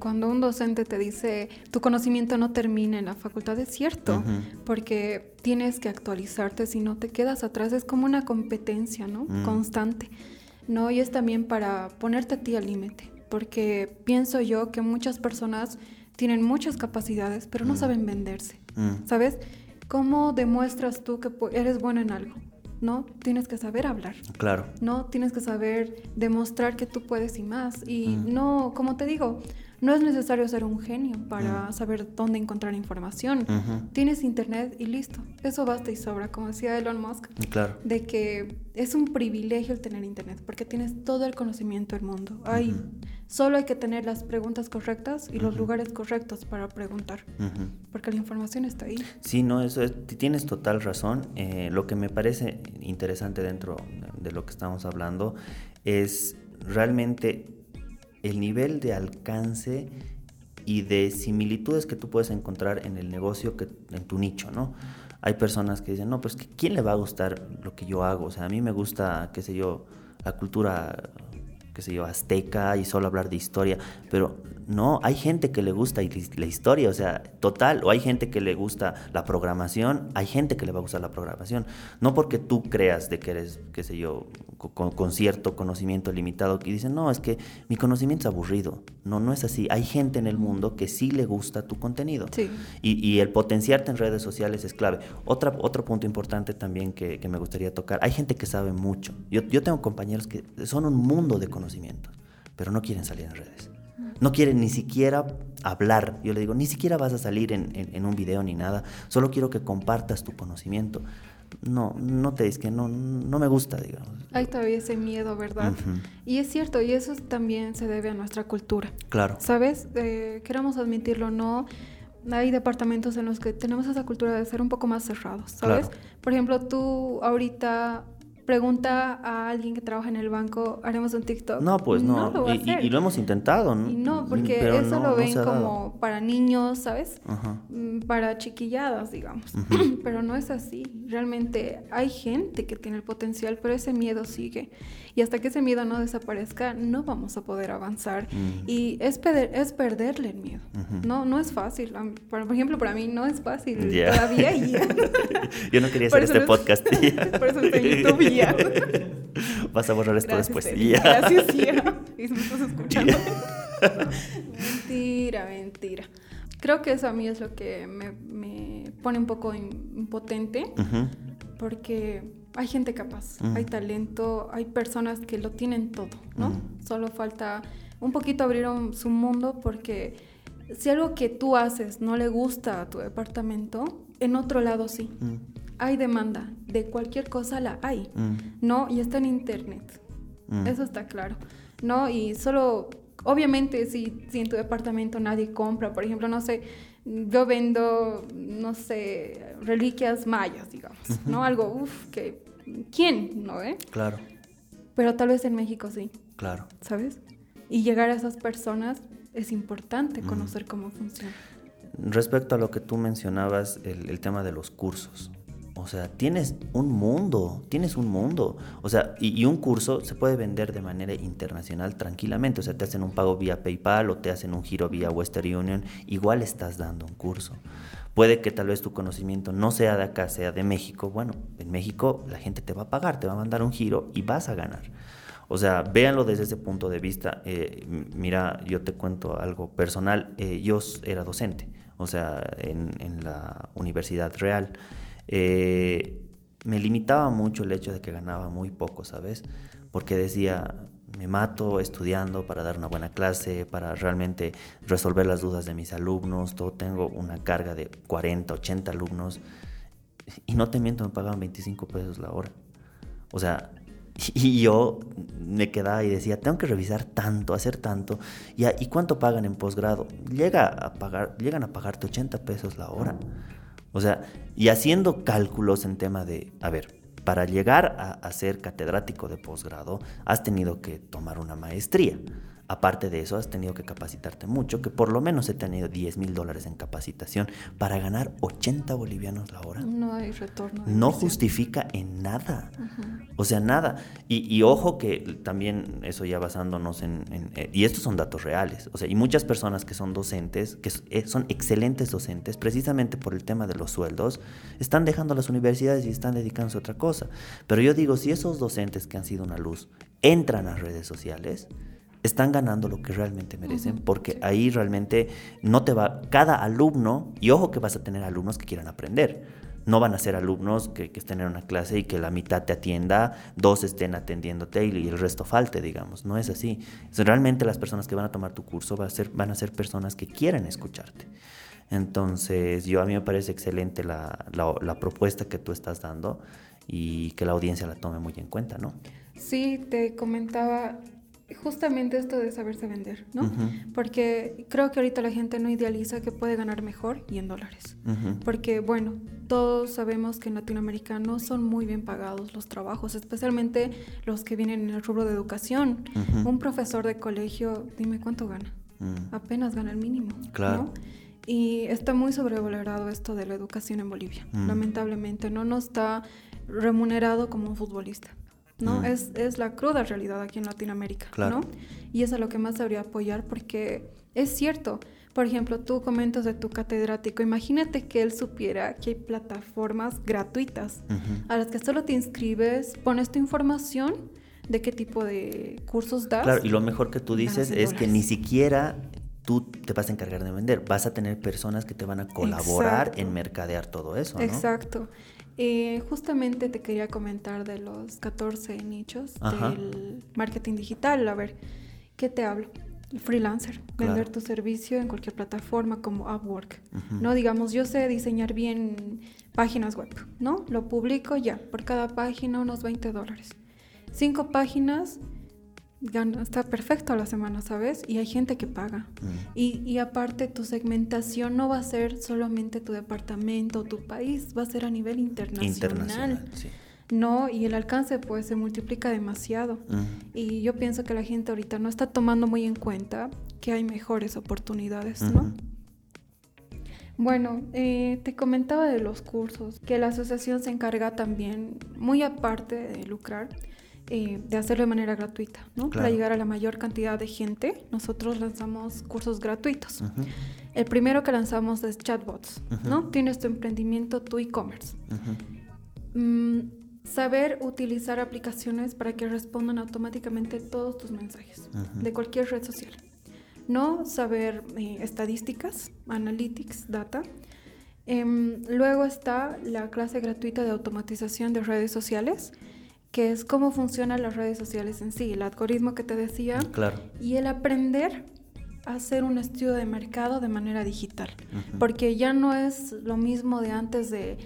Cuando un docente te dice tu conocimiento no termina en la facultad, es cierto, porque tienes que actualizarte, si no te quedas atrás, es como una competencia, ¿no? Mm. Constante, ¿no? Y es también para ponerte a ti al límite, porque pienso yo que muchas personas tienen muchas capacidades, pero no Mm. saben venderse, Mm. ¿sabes? ¿Cómo demuestras tú que eres bueno en algo? ¿No? Tienes que saber hablar. Claro. No, tienes que saber demostrar que tú puedes y más. Y no, como te digo, no es necesario ser un genio para saber dónde encontrar información. Tienes internet y listo. Eso basta y sobra, como decía Elon Musk, Claro. de que es un privilegio el tener internet, porque tienes todo el conocimiento del mundo. Hay, Ujú. Solo hay que tener las preguntas correctas y los lugares correctos para preguntar, porque la información está ahí. Sí, no, eso es, tienes total razón. Eh, lo que me parece interesante dentro de lo que estamos hablando es realmente el nivel de alcance y de similitudes que tú puedes encontrar en el negocio, que, en tu nicho, ¿no? Hay personas que dicen, no, pues ¿quién le va a gustar lo que yo hago? O sea, a mí me gusta, qué sé yo, la cultura, qué sé yo, azteca y solo hablar de historia, pero no, hay gente que le gusta la historia, o sea, total, o hay gente que le gusta la programación, hay gente que le va a gustar la programación, no porque tú creas de que eres, qué sé yo, con, con cierto conocimiento limitado, que dicen, no, es que mi conocimiento es aburrido, no, no es así, hay gente en el mundo que sí le gusta tu contenido. Sí. Y, y el potenciarte en redes sociales es clave. Otra, otro punto importante también que, que me gustaría tocar, hay gente que sabe mucho. Yo, yo tengo compañeros que son un mundo de conocimientos, pero no quieren salir en redes. No quieren ni siquiera hablar. Yo le digo, ni siquiera vas a salir en, en- en un video ni nada. Solo quiero que compartas tu conocimiento. No, no te es que no, no me gusta, digamos. Hay todavía ese miedo, ¿verdad? Y es cierto, y eso también se debe a nuestra cultura. Claro. ¿Sabes? Eh, queramos admitirlo o no, hay departamentos en los que tenemos esa cultura de ser un poco más cerrados, ¿sabes? Claro. Por ejemplo, tú ahorita pregunta a alguien que trabaja en el banco, haremos un TikTok. No, pues no. lo va a y, y- lo hemos intentado. ¿no? Y no, porque Pero eso no- lo no ven dado. como para niños, ¿sabes? Ajá. Mm, Para chiquilladas, digamos. Ujú. pero no es así. Realmente hay gente que tiene el potencial, pero ese miedo sigue. Y hasta que ese miedo no desaparezca, no vamos a poder avanzar. Mm. Y es, perder- es perderle el miedo. Ujú. No, no es fácil. Por ejemplo, para mí no es fácil Ya. todavía. Yo no quería hacer este no- podcast. por eso estoy en YouTube Vas a borrar esto Gracias, después. Ya. Gracias, ya. Y me estás escuchando. mentira, mentira. Creo que eso a mí es lo que me, me pone un poco im- impotente. Porque hay gente capaz, Mm. hay talento, hay personas que lo tienen todo, ¿no? Mm. Solo falta un poquito abrir un- su mundo porque si algo que tú haces no le gusta a tu departamento, en otro lado sí. Mm. Hay demanda, de cualquier cosa la hay, Mm. ¿no? Y está en internet, Mm. eso está claro, ¿no? Y solo, obviamente, si, si en tu departamento nadie compra, por ejemplo, no sé, yo vendo, no sé, reliquias mayas, digamos, ¿no? Algo, uff, que, ¿quién? ¿No? Eh? Claro, Pero tal vez en México sí, claro. ¿sabes? Y llegar a esas personas es importante conocer cómo funciona. Respecto a lo que tú mencionabas, el, el tema de los cursos. O sea, tienes un mundo, tienes un mundo. O sea, y, un curso se puede vender de manera internacional tranquilamente. O sea, te hacen un pago vía PayPal o te hacen un giro vía Western Union. Igual estás dando un curso. Puede que tal vez tu conocimiento no sea de acá, sea de México. Bueno, en México la gente te va a pagar, te va a mandar un giro y vas a ganar. O sea, véanlo desde ese punto de vista. Eh, mira, yo te cuento algo personal. Eh, yo era docente, o sea, en, en la Universidad Real. Eh, me limitaba mucho el hecho de que ganaba muy poco, ¿sabes? Porque decía, me mato estudiando para dar una buena clase, para realmente resolver las dudas de mis alumnos. Todo tengo una carga de 40, 80 alumnos. Y no te miento, me pagaban 25 pesos la hora. O sea, y yo me quedaba y decía, tengo que revisar tanto, hacer tanto. ¿Y, a- ¿y cuánto pagan en posgrado? Llega a pagar, llegan a pagarte 80 pesos la hora. O sea, y haciendo cálculos en tema de, a ver, para llegar a, a ser catedrático de posgrado, has tenido que tomar una maestría. Aparte de eso, has tenido que capacitarte mucho, que por lo menos he tenido 10 mil dólares en capacitación para ganar 80 bolivianos la hora. No hay retorno. No justifica en nada. O sea, nada. Y, ojo que también eso ya basándonos en, eh, Y estos son datos reales. O sea, y muchas personas que son docentes, que eh, son excelentes docentes, precisamente por el tema de los sueldos, están dejando las universidades y están dedicándose a otra cosa. Pero yo digo, si esos docentes que han sido una luz entran a redes sociales, están ganando lo que realmente merecen, porque ahí realmente no te va, cada alumno, y ojo que vas a tener alumnos que quieran aprender, no van a ser alumnos que, estén en una clase y que la mitad te atienda, dos estén atendiéndote y, el resto falte, digamos, no es así. realmente las personas que van a tomar tu curso van a ser, van a ser personas que quieran escucharte. Entonces, yo a mí me parece excelente la, la propuesta que tú estás dando y que la audiencia la tome muy en cuenta, ¿no? Sí, te comentaba, justamente esto de saberse vender, ¿no? Porque creo que ahorita la gente no idealiza que puede ganar mejor y en dólares. Porque, bueno, todos sabemos que en Latinoamérica no son muy bien pagados los trabajos, especialmente los que vienen en el rubro de educación. Un profesor de colegio, dime cuánto gana. Mm. Apenas gana el mínimo. Claro. Y está muy sobrevalorado esto de la educación en Bolivia. Mm. Lamentablemente, no nos está remunerado como un futbolista. ¿No? Mm. Es, es, la cruda realidad aquí en Latinoamérica, ¿no? Y es a lo que más debería apoyar porque es cierto. Por ejemplo, tú comentas de tu catedrático. Imagínate que él supiera que hay plataformas gratuitas a las que solo te inscribes, pones tu información de qué tipo de cursos das. Claro, y lo mejor que tú dices es que ni siquiera tú te vas a encargar de vender, vas a tener personas que te van a colaborar en mercadear todo eso. ¿no? Exacto. Eh, justamente te quería comentar de los 14 nichos del marketing digital. A ver, ¿qué te hablo? freelancer, vender tu servicio en cualquier plataforma como Upwork. No digamos, yo sé diseñar bien páginas web, ¿no? Lo publico ya, por cada página unos 20 dólares. Cinco páginas, está perfecto a la semana, ¿sabes? Y hay gente que paga. Mm. Y, aparte tu segmentación no va a ser solamente tu departamento o tu país, va a ser a nivel internacional. Internacional, sí. No, y el alcance pues se multiplica demasiado. Mm. Y yo pienso que la gente ahorita no está tomando muy en cuenta que hay mejores oportunidades, ¿no? Bueno, eh, te comentaba de los cursos, que la asociación se encarga también, muy aparte de lucrar, eh, de hacerlo de manera gratuita, ¿no? Para llegar a la mayor cantidad de gente, nosotros lanzamos cursos gratuitos. El primero que lanzamos es chatbots, ¿no? Tienes tu emprendimiento, tu e-commerce. Mm, saber utilizar aplicaciones para que respondan automáticamente todos tus mensajes de cualquier red social. No saber eh, estadísticas, analytics, data. Em, luego está la clase gratuita de automatización de redes sociales que es cómo funcionan las redes sociales en sí, el algoritmo que te decía, claro. y el aprender a hacer un estudio de mercado de manera digital, porque ya no es lo mismo de antes de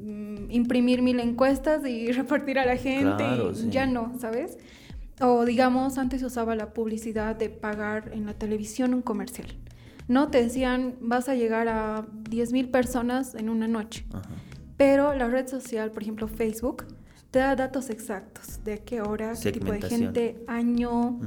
mm, imprimir mil encuestas y repartir a la gente, ya no, ¿sabes? O digamos, antes se usaba la publicidad de pagar en la televisión un comercial. No te decían, vas a llegar a 10 mil personas en una noche. Pero la red social, por ejemplo Facebook, te da datos exactos de qué hora, qué tipo de gente, año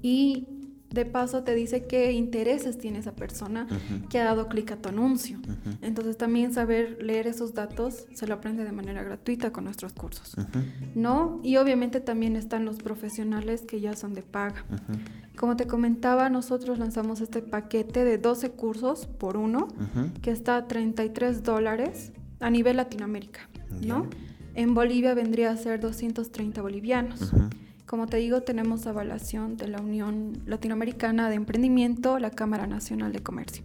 y de paso te dice qué intereses tiene esa persona que ha dado clic a tu anuncio. Entonces también saber leer esos datos se lo aprende de manera gratuita con nuestros cursos. ¿No? Y obviamente también están los profesionales que ya son de paga. Como te comentaba, nosotros lanzamos este paquete de 12 cursos por uno, que está a 33 dólares a nivel Latinoamérica, ¿no? En Bolivia vendría a ser 230 bolivianos. Como te digo, tenemos avalación de la Unión Latinoamericana de Emprendimiento, la Cámara Nacional de Comercio.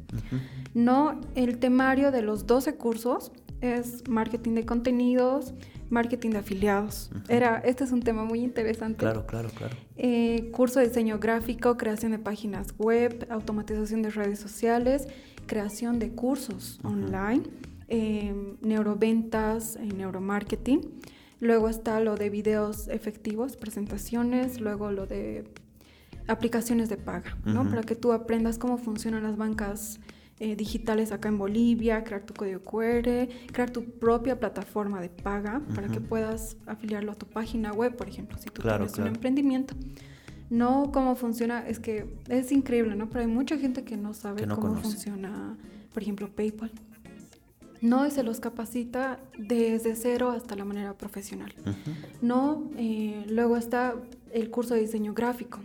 No, el temario de los 12 cursos es marketing de contenidos, marketing de afiliados. Era, este es un tema muy interesante. Claro, claro, claro. Eh, curso de diseño gráfico, creación de páginas web, automatización de redes sociales, creación de cursos online Em, neuroventas, en neuromarketing. Luego está lo de videos efectivos, presentaciones, luego lo de aplicaciones de paga, ¿no? Para que tú aprendas cómo funcionan las bancas eh, digitales acá en Bolivia, crear tu código QR, crear tu propia plataforma de paga para que puedas afiliarlo a tu página web, por ejemplo, si tú tienes un emprendimiento. No, cómo funciona, es que es increíble, ¿no? Pero hay mucha gente que no sabe Que no cómo conoce. funciona, por ejemplo, PayPal. No, y se los capacita desde cero hasta la manera profesional. No, eh, luego está el curso de diseño gráfico,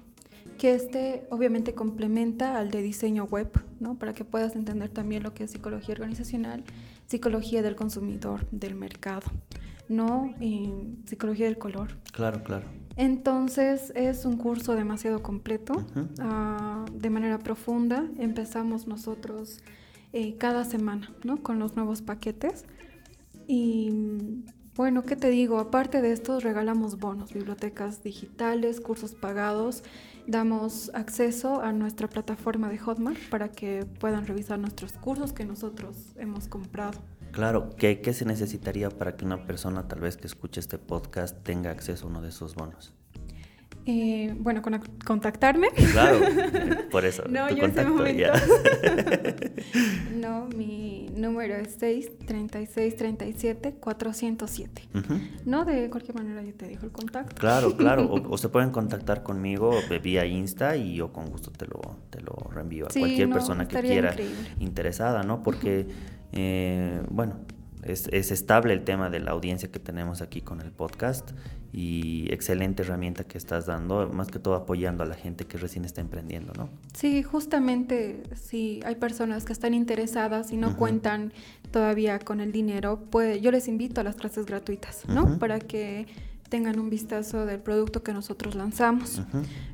que este obviamente complementa al de diseño web, ¿no? Para que puedas entender también lo que es psicología organizacional, psicología del consumidor, del mercado, ¿no? Y psicología del color. Claro, claro. Entonces es un curso demasiado completo, ah, de manera profunda. Empezamos nosotros eh, cada semana, ¿no? Con los nuevos paquetes. Y bueno, ¿qué te digo? Aparte de esto, regalamos bonos, bibliotecas digitales, cursos pagados. Damos acceso a nuestra plataforma de Hotmart para que puedan revisar nuestros cursos que nosotros hemos comprado. Claro, ¿qué, ¿qué se necesitaría para que una persona tal vez que escuche este podcast tenga acceso a uno de esos bonos? Eh, bueno, con- contactarme. Claro, por eso. No, tu yo en ese contacto, momento. No, mi número es 6 36 37 407. Ujú. No, de cualquier manera yo te dejo el contacto. Claro, claro. O, o se pueden contactar conmigo vía Insta y yo con gusto te lo, te lo reenvío a Sí, cualquier no, persona que quiera increíble. interesada, ¿no? Porque, eh, bueno, es, es estable el tema de la audiencia que tenemos aquí con el podcast y excelente herramienta que estás dando, más que todo apoyando a la gente que recién está emprendiendo, ¿no? Sí, justamente si hay personas que están interesadas y no cuentan todavía con el dinero, pues yo les invito a las clases gratuitas, ¿no? Para que tengan un vistazo del producto que nosotros lanzamos.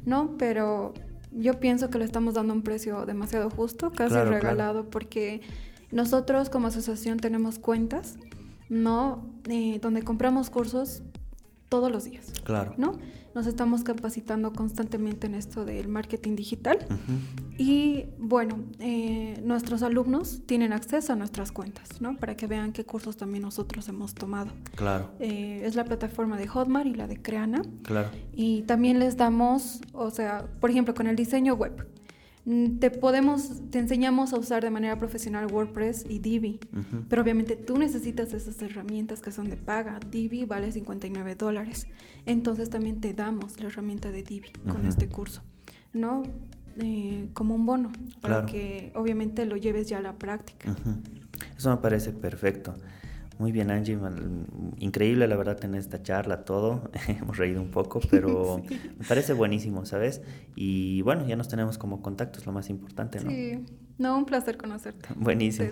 ¿no? Pero yo pienso que le estamos dando un precio demasiado justo, casi Claro, claro. regalado, porque nosotros como asociación tenemos cuentas, ¿no? Eh, donde compramos cursos todos los días. Claro. ¿no? Nos estamos capacitando constantemente en esto del marketing digital y bueno, eh, nuestros alumnos tienen acceso a nuestras cuentas, ¿no? Para que vean qué cursos también nosotros hemos tomado. Claro, Eh, es la plataforma de Hotmart y la de Creana claro. y también les damos, o sea, por ejemplo, con el diseño web. Mm, Te podemos, te enseñamos a usar de manera profesional WordPress y Divi. Pero obviamente tú necesitas esas herramientas que son de paga. Divi vale 59 dólares. Entonces también te damos la herramienta de Divi con Ujú. este curso, ¿no? Eh, como un bono, para que obviamente lo lleves ya a la práctica. Eso me parece perfecto. Muy bien, Angie. Increíble, la verdad, tener esta charla, todo. Hemos reído un poco, pero me parece buenísimo, ¿sabes? Y bueno, ya nos tenemos como contactos, lo más importante, ¿no? Sí, no, un placer conocerte. Buenísimo.